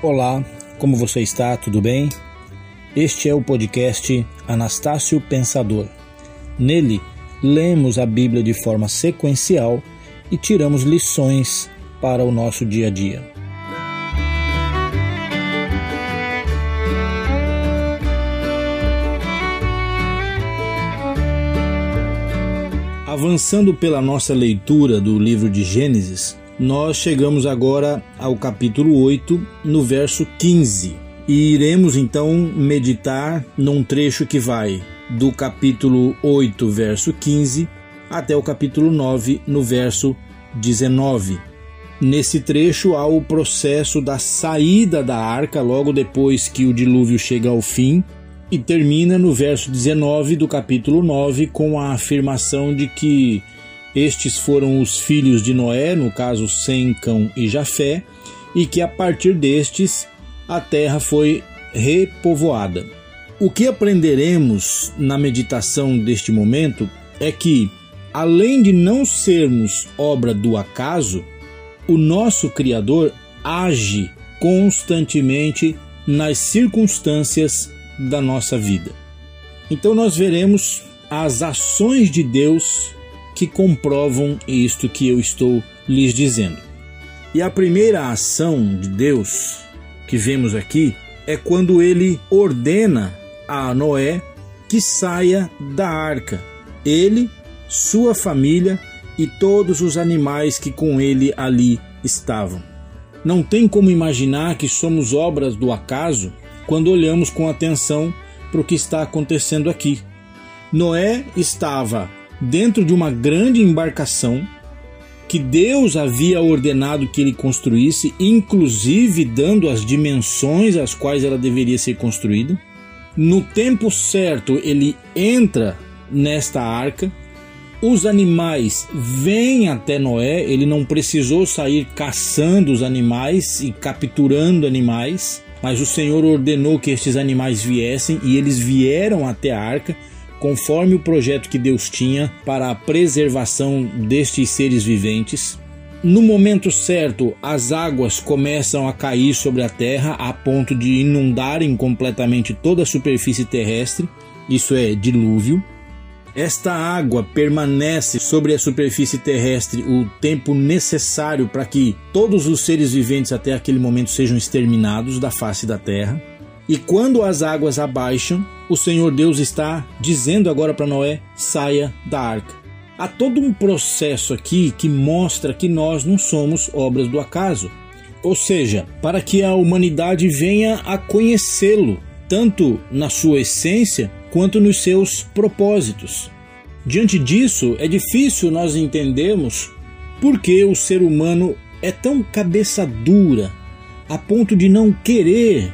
Olá, como você está? Tudo bem? Este é o podcast Anastácio Pensador. Nele, lemos a Bíblia de forma sequencial e tiramos lições para o nosso dia a dia. Avançando pela nossa leitura do livro de Gênesis, nós chegamos agora ao capítulo 8, no verso 15. E iremos então meditar num trecho que vai do capítulo 8, verso 15, até o capítulo 9, no verso 19. Nesse trecho há o processo da saída da arca logo depois que o dilúvio chega ao fim e termina no verso 19 do capítulo 9 com a afirmação de que estes foram os filhos de Noé, no caso Sem, Cão e Jafé, e que a partir destes a terra foi repovoada. O que aprenderemos na meditação deste momento é que, além de não sermos obra do acaso, o nosso Criador age constantemente nas circunstâncias da nossa vida. Então, nós veremos as ações de Deus que comprovam isto que eu estou lhes dizendo. E a primeira ação de Deus que vemos aqui é quando ele ordena a Noé que saia da arca, ele, sua família e todos os animais que com ele ali estavam. Não tem como imaginar que somos obras do acaso quando olhamos com atenção para o que está acontecendo aqui. Noé estava dentro de uma grande embarcação que Deus havia ordenado que ele construísse, inclusive dando as dimensões às quais ela deveria ser construída. No tempo certo, ele entra nesta arca. Os animais vêm até Noé, ele não precisou sair caçando os animais e capturando animais, mas o Senhor ordenou que estes animais viessem e eles vieram até a arca conforme o projeto que Deus tinha para a preservação destes seres viventes. No momento certo, as águas começam a cair sobre a terra a ponto de inundarem completamente toda a superfície terrestre, isso é dilúvio. Esta água permanece sobre a superfície terrestre o tempo necessário para que todos os seres viventes até aquele momento sejam exterminados da face da terra. E quando as águas abaixam, o Senhor Deus está dizendo agora para Noé: saia da arca. Há todo um processo aqui que mostra que nós não somos obras do acaso. Ou seja, para que a humanidade venha a conhecê-lo, tanto na sua essência quanto nos seus propósitos. Diante disso, é difícil nós entendermos por que o ser humano é tão cabeça dura a ponto de não querer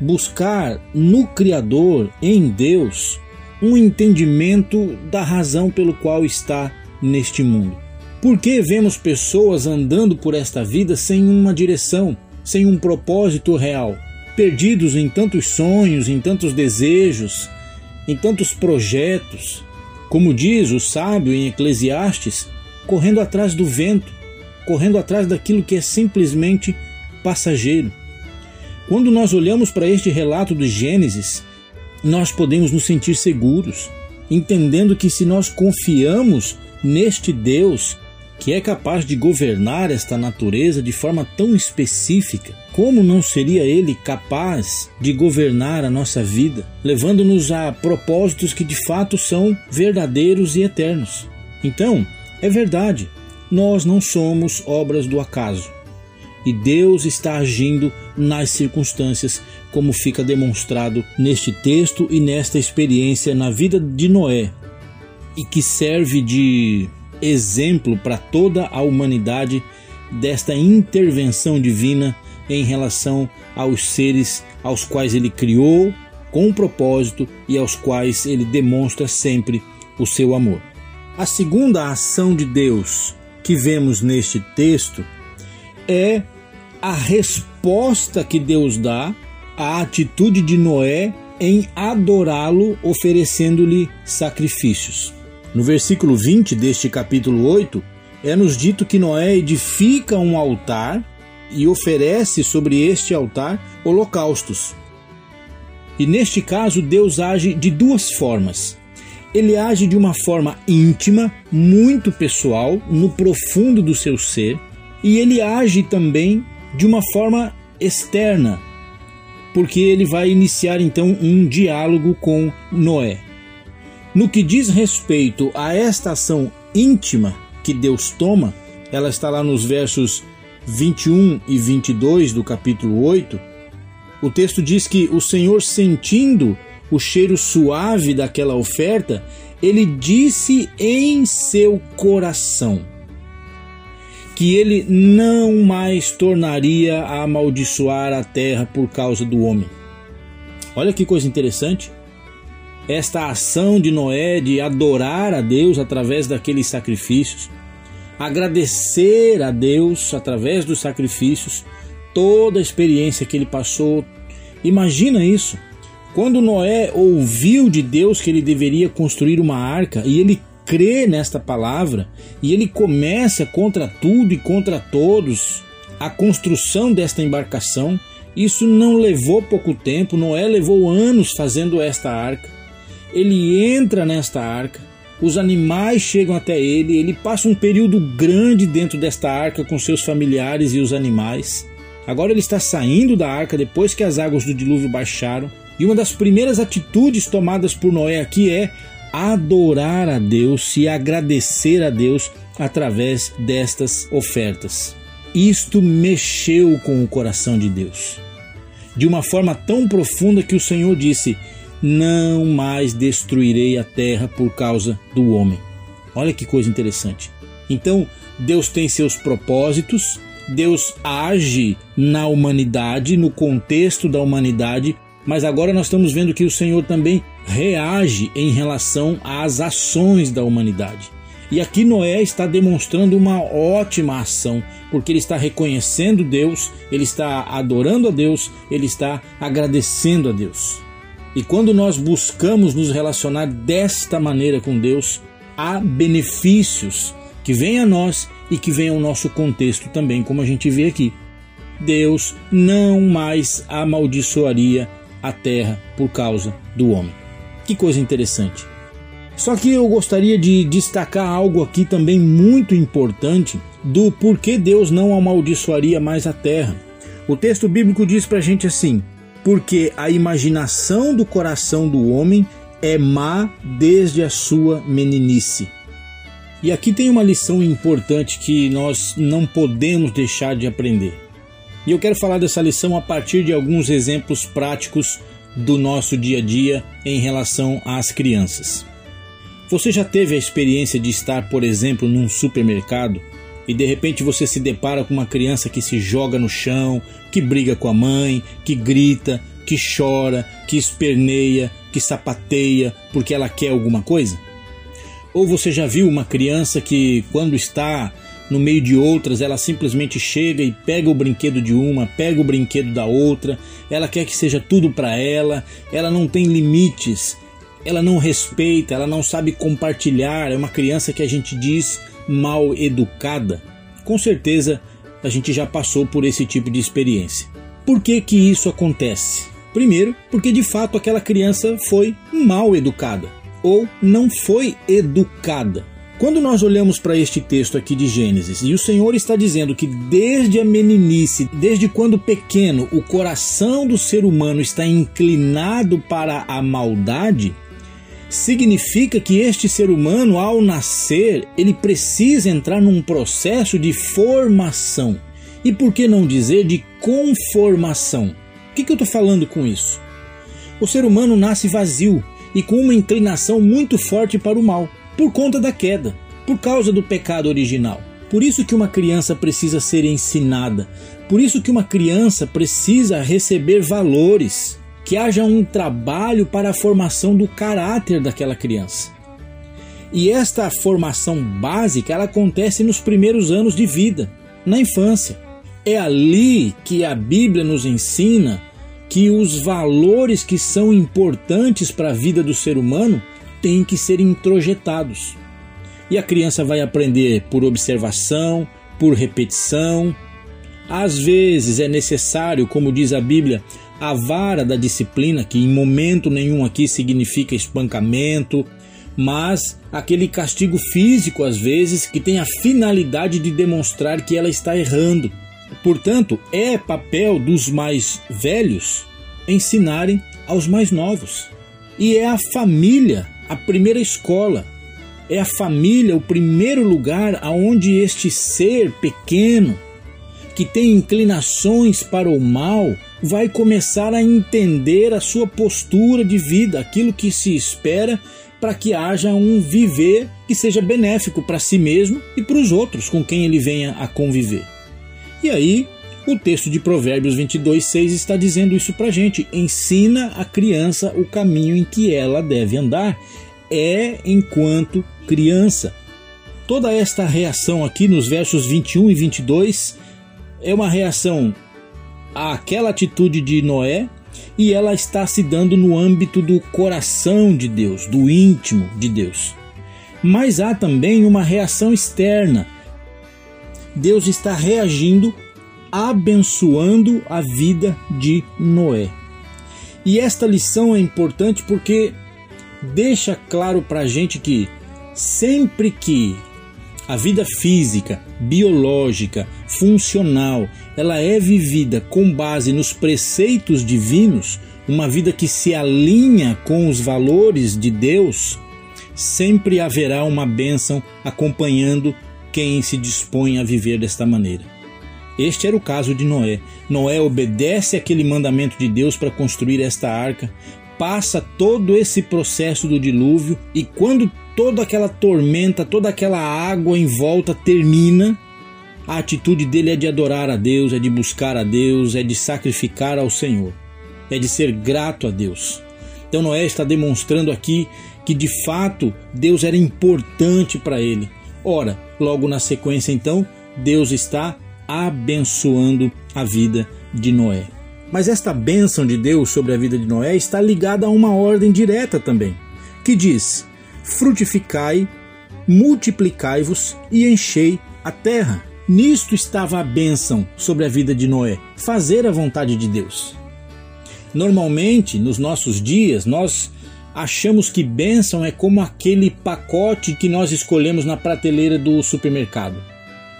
buscar no Criador, em Deus, um entendimento da razão pelo qual está neste mundo. Por que vemos pessoas andando por esta vida sem uma direção, sem um propósito real, perdidos em tantos sonhos, em tantos desejos, em tantos projetos? Como diz o sábio em Eclesiastes, correndo atrás do vento, correndo atrás daquilo que é simplesmente passageiro. Quando nós olhamos para este relato do Gênesis, nós podemos nos sentir seguros, entendendo que se nós confiamos neste Deus que é capaz de governar esta natureza de forma tão específica, como não seria ele capaz de governar a nossa vida, levando-nos a propósitos que de fato são verdadeiros e eternos? Então, é verdade, nós não somos obras do acaso e Deus está agindo nas circunstâncias, como fica demonstrado neste texto e nesta experiência na vida de Noé, e que serve de exemplo para toda a humanidade desta intervenção divina em relação aos seres aos quais ele criou com um propósito e aos quais ele demonstra sempre o seu amor. A segunda ação de Deus que vemos neste texto é a resposta que Deus dá à atitude de Noé em adorá-lo, oferecendo-lhe sacrifícios. No versículo 20 deste capítulo 8, é nos dito que Noé edifica um altar e oferece sobre este altar holocaustos. E neste caso, Deus age de duas formas. Ele age de uma forma íntima, muito pessoal, no profundo do seu ser, e ele age também de uma forma externa, porque ele vai iniciar então um diálogo com Noé. No que diz respeito a esta ação íntima que Deus toma, ela está lá nos versos 21 e 22 do capítulo 8. O texto diz que o Senhor, sentindo o cheiro suave daquela oferta, ele disse em seu coração que ele não mais tornaria a amaldiçoar a terra por causa do homem. Olha que coisa interessante. Esta ação de Noé de adorar a Deus através daqueles sacrifícios, agradecer a Deus através dos sacrifícios, toda a experiência que ele passou. Imagina isso. Quando Noé ouviu de Deus que ele deveria construir uma arca e ele crê nesta palavra e ele começa contra tudo e contra todos a construção desta embarcação. Isso não levou pouco tempo, Noé levou anos fazendo esta arca. Ele entra nesta arca, os animais chegam até ele, ele passa um período grande dentro desta arca com seus familiares e os animais. Agora ele está saindo da arca depois que as águas do dilúvio baixaram. E uma das primeiras atitudes tomadas por Noé aqui é adorar a Deus e agradecer a Deus através destas ofertas. Isto mexeu com o coração de Deus. De uma forma tão profunda que o Senhor disse: Não mais destruirei a terra por causa do homem. Olha que coisa interessante. Então, Deus tem seus propósitos, Deus age na humanidade, no contexto da humanidade, mas agora nós estamos vendo que o Senhor também reage em relação às ações da humanidade. E aqui Noé está demonstrando uma ótima ação, porque ele está reconhecendo Deus, ele está adorando a Deus, ele está agradecendo a Deus. E quando nós buscamos nos relacionar desta maneira com Deus, há benefícios que vêm a nós e que vêm ao nosso contexto também, como a gente vê aqui. Deus não mais amaldiçoaria a terra por causa do homem. Que coisa interessante. Só que eu gostaria de destacar algo aqui também muito importante do porquê Deus não amaldiçoaria mais a terra. O texto bíblico diz para a gente assim: porque a imaginação do coração do homem é má desde a sua meninice. E aqui tem uma lição importante que nós não podemos deixar de aprender. E eu quero falar dessa lição a partir de alguns exemplos práticos do nosso dia a dia em relação às crianças. Você já teve a experiência de estar, por exemplo, num supermercado e de repente você se depara com uma criança que se joga no chão, que briga com a mãe, que grita, que chora, que esperneia, que sapateia porque ela quer alguma coisa? Ou você já viu uma criança que, quando está no meio de outras, ela simplesmente chega e pega o brinquedo de uma, pega o brinquedo da outra, ela quer que seja tudo para ela, ela não tem limites, ela não respeita, ela não sabe compartilhar, é uma criança que a gente diz mal educada. Com certeza a gente já passou por esse tipo de experiência. Por que que isso acontece? Primeiro, porque de fato aquela criança foi mal educada ou não foi educada. Quando nós olhamos para este texto aqui de Gênesis, e o Senhor está dizendo que desde a meninice, desde quando pequeno, o coração do ser humano está inclinado para a maldade, significa que este ser humano, ao nascer, ele precisa entrar num processo de formação. E por que não dizer de conformação? O que, que eu estou falando com isso? O ser humano nasce vazio e com uma inclinação muito forte para o mal por conta da queda, por causa do pecado original. Por isso que uma criança precisa ser ensinada, por isso que uma criança precisa receber valores, que haja um trabalho para a formação do caráter daquela criança. E esta formação básica ela acontece nos primeiros anos de vida, na infância. É ali que a Bíblia nos ensina que os valores que são importantes para a vida do ser humano têm que ser introjetados. E a criança vai aprender por observação, por repetição. Às vezes é necessário, como diz a Bíblia, a vara da disciplina, que em momento nenhum aqui significa espancamento, mas aquele castigo físico, às vezes, que tem a finalidade de demonstrar que ela está errando. Portanto, é papel dos mais velhos ensinarem aos mais novos. E é a família a primeira escola. É a família o primeiro lugar aonde este ser pequeno, que tem inclinações para o mal, vai começar a entender a sua postura de vida, aquilo que se espera para que haja um viver que seja benéfico para si mesmo e para os outros com quem ele venha a conviver. E aí, o texto de Provérbios 22, 6 está dizendo isso para gente. Ensina a criança o caminho em que ela deve andar. É enquanto criança. Toda esta reação aqui nos versos 21 e 22 é uma reação àquela atitude de Noé e ela está se dando no âmbito do coração de Deus, do íntimo de Deus. Mas há também uma reação externa. Deus está reagindo, abençoando a vida de Noé. E esta lição é importante porque deixa claro para a gente que sempre que a vida física, biológica, funcional, ela é vivida com base nos preceitos divinos, uma vida que se alinha com os valores de Deus, sempre haverá uma bênção acompanhando quem se dispõe a viver desta maneira. Este era o caso de Noé. Noé obedece aquele mandamento de Deus para construir esta arca, passa todo esse processo do dilúvio e quando toda aquela tormenta, toda aquela água em volta termina, a atitude dele é de adorar a Deus, é de buscar a Deus, é de sacrificar ao Senhor, é de ser grato a Deus. Então Noé está demonstrando aqui que de fato Deus era importante para ele. Ora, logo na sequência então, Deus está abençoando a vida de Noé. Mas esta bênção de Deus sobre a vida de Noé está ligada a uma ordem direta também, que diz: frutificai, multiplicai-vos e enchei a terra. Nisto estava a bênção sobre a vida de Noé, fazer a vontade de Deus. Normalmente, nos nossos dias, nós achamos que bênção é como aquele pacote que nós escolhemos na prateleira do supermercado.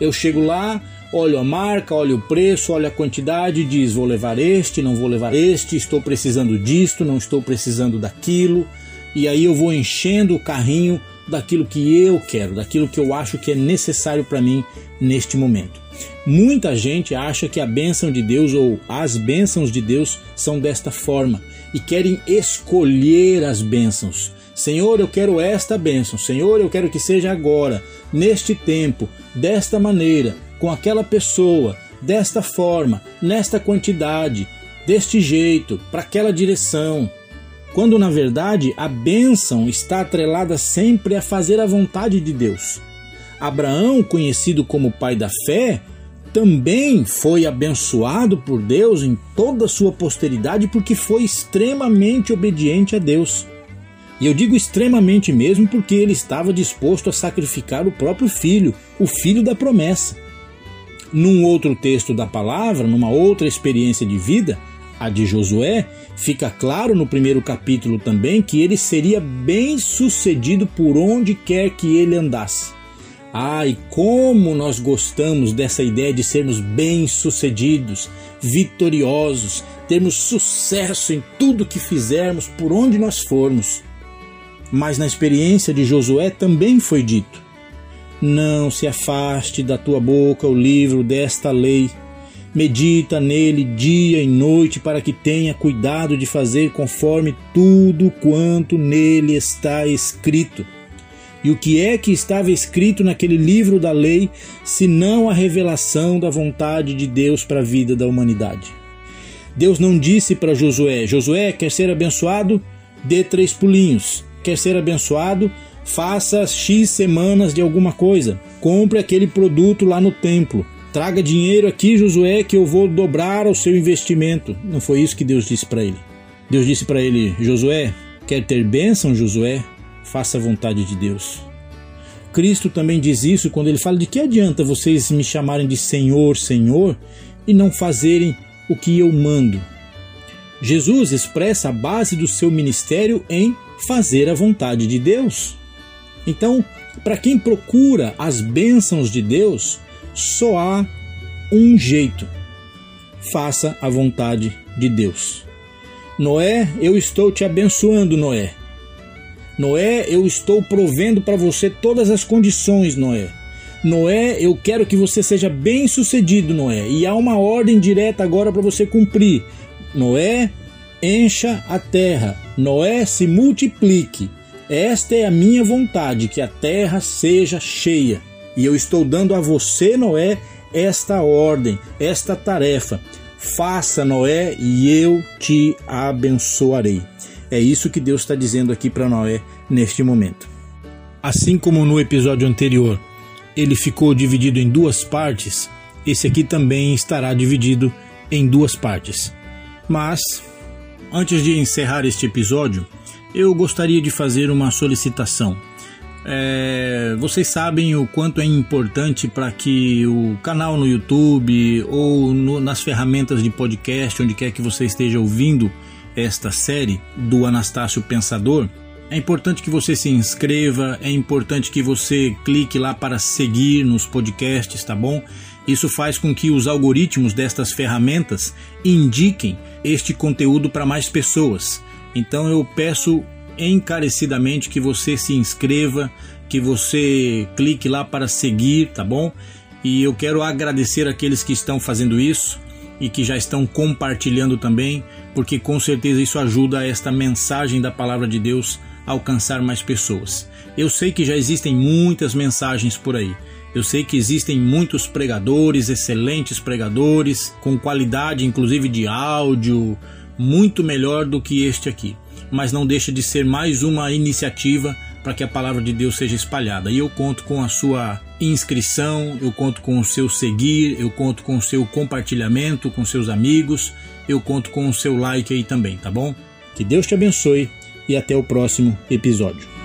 Eu chego lá, olho a marca, olho o preço, olho a quantidade, diz vou levar este, não vou levar este, estou precisando disto, não estou precisando daquilo, e aí eu vou enchendo o carrinho daquilo que eu quero, daquilo que eu acho que é necessário para mim neste momento. Muita gente acha que a bênção de Deus ou as bênçãos de Deus são desta forma e querem escolher as bênçãos. Senhor, eu quero esta bênção. Senhor, eu quero que seja agora, neste tempo, desta maneira, com aquela pessoa, desta forma, nesta quantidade, deste jeito, para aquela direção quando na verdade a bênção está atrelada sempre a fazer a vontade de Deus. Abraão, conhecido como pai da fé, também foi abençoado por Deus em toda a sua posteridade porque foi extremamente obediente a Deus. E eu digo extremamente mesmo porque ele estava disposto a sacrificar o próprio filho, o filho da promessa. Num outro texto da palavra, numa outra experiência de vida, a de Josué, fica claro no primeiro capítulo também que ele seria bem sucedido por onde quer que ele andasse. Ai, como nós gostamos dessa ideia de sermos bem-sucedidos, vitoriosos, termos sucesso em tudo que fizermos, por onde nós formos. Mas na experiência de Josué também foi dito: Não se afaste da tua boca o livro desta lei medita nele dia e noite para que tenha cuidado de fazer conforme tudo quanto nele está escrito. E o que é que estava escrito naquele livro da lei, senão a revelação da vontade de Deus para a vida da humanidade? Deus não disse para Josué: Josué, quer ser abençoado? Dê três pulinhos. Quer ser abençoado? Faça X semanas de alguma coisa. Compre aquele produto lá no templo. Traga dinheiro aqui, Josué, que eu vou dobrar o seu investimento. Não foi isso que Deus disse para ele. Deus disse para ele: Josué, quer ter bênção, Josué? Faça a vontade de Deus. Cristo também diz isso quando ele fala: De que adianta vocês me chamarem de Senhor, Senhor, e não fazerem o que eu mando. Jesus expressa a base do seu ministério em fazer a vontade de Deus. Então, para quem procura as bênçãos de Deus, só há um jeito: faça a vontade de Deus. Noé, eu estou te abençoando, Noé. Noé, eu estou provendo para você todas as condições, Noé. Noé, eu quero que você seja bem sucedido, Noé. E há uma ordem direta agora para você cumprir. Noé, encha a terra. Noé, se multiplique. Esta é a minha vontade, que a terra seja cheia. E eu estou dando a você, Noé, esta ordem, esta tarefa. Faça, Noé, e eu te abençoarei. É isso que Deus está dizendo aqui para Noé neste momento. Assim como no episódio anterior, ele ficou dividido em duas partes, esse aqui também estará dividido em duas partes. Mas, antes de encerrar este episódio, eu gostaria de fazer uma solicitação. É, vocês sabem o quanto é importante para que o canal no YouTube ou no, nas ferramentas de podcast, onde quer que você esteja ouvindo esta série do Anastácio Pensador, é importante que você se inscreva, é importante que você clique lá para seguir nos podcasts, tá bom? Isso faz com que os algoritmos destas ferramentas indiquem este conteúdo para mais pessoas. Então eu peço encarecidamente que você se inscreva, que você clique lá para seguir, tá bom? E eu quero agradecer aqueles que estão fazendo isso e que já estão compartilhando também, porque com certeza isso ajuda esta mensagem da palavra de Deus a alcançar mais pessoas. Eu sei que já existem muitas mensagens por aí. Eu sei que existem muitos pregadores, excelentes pregadores, com qualidade inclusive de áudio, muito melhor do que este aqui mas não deixa de ser mais uma iniciativa para que a palavra de Deus seja espalhada. E eu conto com a sua inscrição, eu conto com o seu seguir, eu conto com o seu compartilhamento com seus amigos, eu conto com o seu like aí também, tá bom? Que Deus te abençoe e até o próximo episódio.